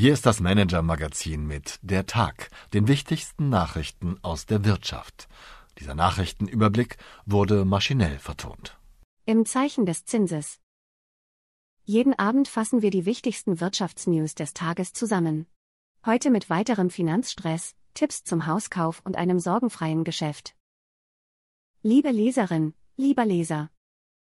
Hier ist das Manager-Magazin mit Der Tag, den wichtigsten Nachrichten aus der Wirtschaft. Dieser Nachrichtenüberblick wurde maschinell vertont. Im Zeichen des Zinses. Jeden Abend fassen wir die wichtigsten Wirtschaftsnews des Tages zusammen. Heute mit weiterem Finanzstress, Tipps zum Hauskauf und einem sorgenfreien Geschäft. Liebe Leserin, lieber Leser.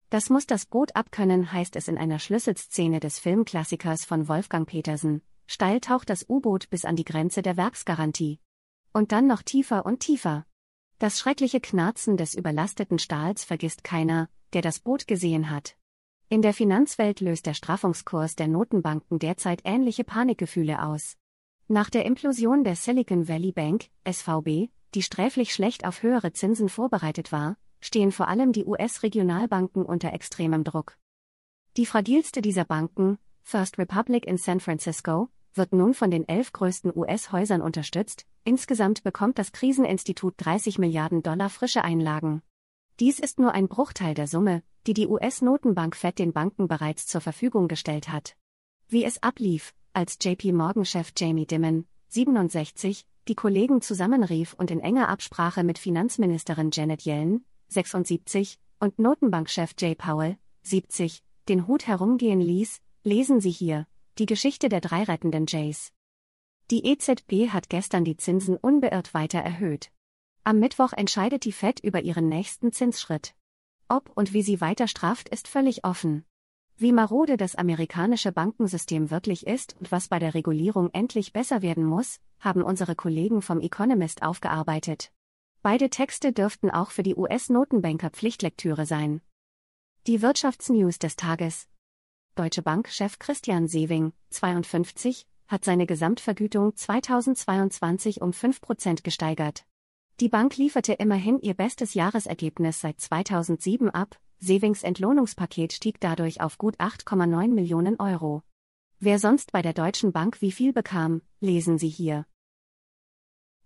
Das muss das Boot abkönnen, heißt es in einer Schlüsselszene des Filmklassikers von Wolfgang Petersen, Steil taucht das U-Boot bis an die Grenze der Werksgarantie. Und dann noch tiefer und tiefer. Das schreckliche Knarzen des überlasteten Stahls vergisst keiner, der das Boot gesehen hat. In der Finanzwelt löst der Straffungskurs der Notenbanken derzeit ähnliche Panikgefühle aus. Nach der Implosion der Silicon Valley Bank, SVB, die sträflich schlecht auf höhere Zinsen vorbereitet war, stehen vor allem die US-Regionalbanken unter extremem Druck. Die fragilste dieser Banken, First Republic in San Francisco, wird nun von den elf größten US-Häusern unterstützt, insgesamt bekommt das Kriseninstitut 30 Milliarden Dollar frische Einlagen. Dies ist nur ein Bruchteil der Summe, die die US-Notenbank Fed den Banken bereits zur Verfügung gestellt hat. Wie es ablief, als JP Morgan-Chef Jamie Dimon, 67, die Kollegen zusammenrief und in enger Absprache mit Finanzministerin Janet Yellen, 76, und Notenbankchef Jay Powell, 70, den Hut herumgehen ließ, lesen Sie hier, die Geschichte der drei rettenden Jays. Die EZB hat gestern die Zinsen unbeirrt weiter erhöht. Am Mittwoch entscheidet die Fed über ihren nächsten Zinsschritt. Ob und wie sie weiter straft, ist völlig offen. Wie marode das amerikanische Bankensystem wirklich ist und was bei der Regulierung endlich besser werden muss, haben unsere Kollegen vom Economist aufgearbeitet. Beide Texte dürften auch für die US-Notenbanker Pflichtlektüre sein. Die Wirtschaftsnews des Tages. Deutsche Bank-Chef Christian Sewing, 52, hat seine Gesamtvergütung 2022 um 5% gesteigert. Die Bank lieferte immerhin ihr bestes Jahresergebnis seit 2007 ab, Sewings Entlohnungspaket stieg dadurch auf gut 8,9 Millionen Euro. Wer sonst bei der Deutschen Bank wie viel bekam, lesen Sie hier.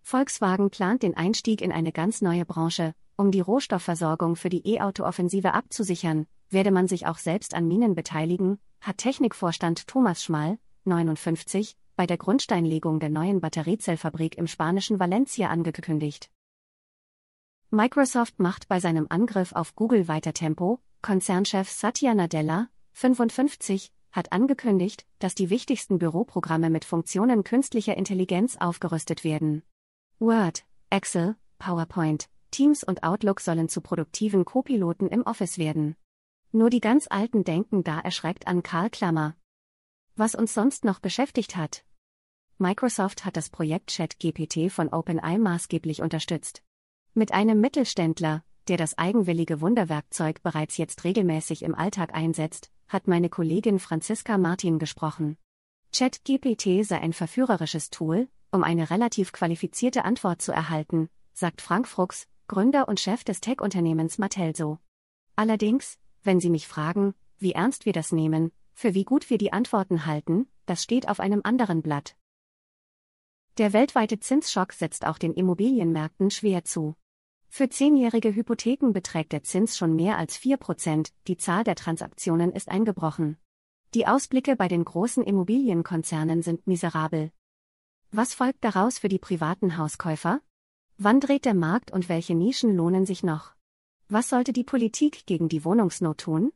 Volkswagen plant den Einstieg in eine ganz neue Branche, um die Rohstoffversorgung für die E-Auto-Offensive abzusichern, werde man sich auch selbst an Minen beteiligen, hat Technikvorstand Thomas Schmal, 59, bei der Grundsteinlegung der neuen Batteriezellfabrik im spanischen Valencia angekündigt. Microsoft macht bei seinem Angriff auf Google weiter Tempo, Konzernchef Satya Nadella, 55, hat angekündigt, dass die wichtigsten Büroprogramme mit Funktionen künstlicher Intelligenz aufgerüstet werden. Word, Excel, PowerPoint, Teams und Outlook sollen zu produktiven Co-Piloten im Office werden. Nur die ganz Alten denken da erschreckt an Karl Klammer. Was uns sonst noch beschäftigt hat. Microsoft hat das Projekt ChatGPT von OpenAI maßgeblich unterstützt. Mit einem Mittelständler, der das eigenwillige Wunderwerkzeug bereits jetzt regelmäßig im Alltag einsetzt, hat meine Kollegin Franziska Martin gesprochen. ChatGPT sei ein verführerisches Tool, um eine relativ qualifizierte Antwort zu erhalten, sagt Frank Fruchs, Gründer und Chef des Tech-Unternehmens Mattelso. Allerdings, wenn Sie mich fragen, wie ernst wir das nehmen, für wie gut wir die Antworten halten, das steht auf einem anderen Blatt. Der weltweite Zinsschock setzt auch den Immobilienmärkten schwer zu. Für zehnjährige Hypotheken beträgt der Zins schon mehr als 4%, die Zahl der Transaktionen ist eingebrochen. Die Ausblicke bei den großen Immobilienkonzernen sind miserabel. Was folgt daraus für die privaten Hauskäufer? Wann dreht der Markt und welche Nischen lohnen sich noch? Was sollte die Politik gegen die Wohnungsnot tun?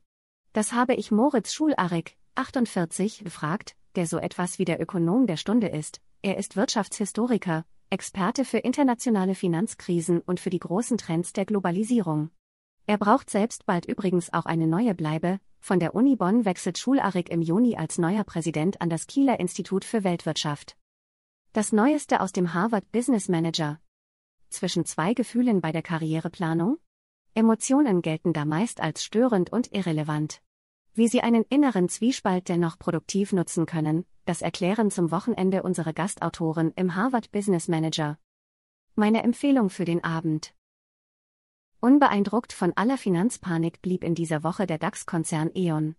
Das habe ich Moritz Schularik, 48, gefragt, der so etwas wie der Ökonom der Stunde ist. Er ist Wirtschaftshistoriker, Experte für internationale Finanzkrisen und für die großen Trends der Globalisierung. Er braucht selbst bald übrigens auch eine neue Bleibe. Von der Uni Bonn wechselt Schularik im Juni als neuer Präsident an das Kieler Institut für Weltwirtschaft. Das Neueste aus dem Harvard Business Manager. Zwischen zwei Gefühlen bei der Karriereplanung? Emotionen gelten da meist als störend und irrelevant. Wie sie einen inneren Zwiespalt dennoch produktiv nutzen können, das erklären zum Wochenende unsere Gastautoren im Harvard Business Manager. Meine Empfehlung für den Abend. Unbeeindruckt von aller Finanzpanik blieb in dieser Woche der DAX-Konzern E.ON.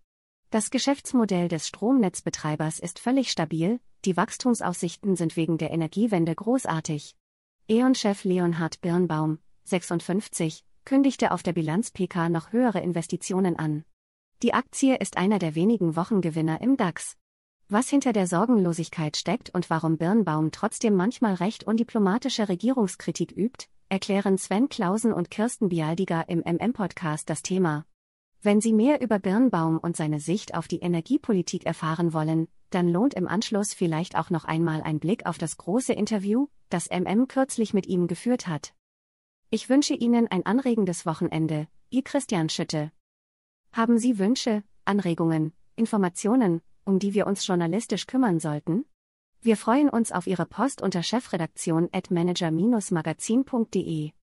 Das Geschäftsmodell des Stromnetzbetreibers ist völlig stabil, die Wachstumsaussichten sind wegen der Energiewende großartig. E.ON-Chef Leonhard Birnbaum, 56, kündigte auf der Bilanz PK noch höhere Investitionen an. Die Aktie ist einer der wenigen Wochengewinner im DAX. Was hinter der Sorgenlosigkeit steckt und warum Birnbaum trotzdem manchmal recht undiplomatische Regierungskritik übt, erklären Sven Klausen und Kirsten Bialdiger im MM-Podcast das Thema. Wenn Sie mehr über Birnbaum und seine Sicht auf die Energiepolitik erfahren wollen, dann lohnt im Anschluss vielleicht auch noch einmal ein Blick auf das große Interview, das MM kürzlich mit ihm geführt hat. Ich wünsche Ihnen ein anregendes Wochenende, Ihr Christian Schütte. Haben Sie Wünsche, Anregungen, Informationen, um die wir uns journalistisch kümmern sollten? Wir freuen uns auf Ihre Post unter chefredaktion at manager-magazin.de.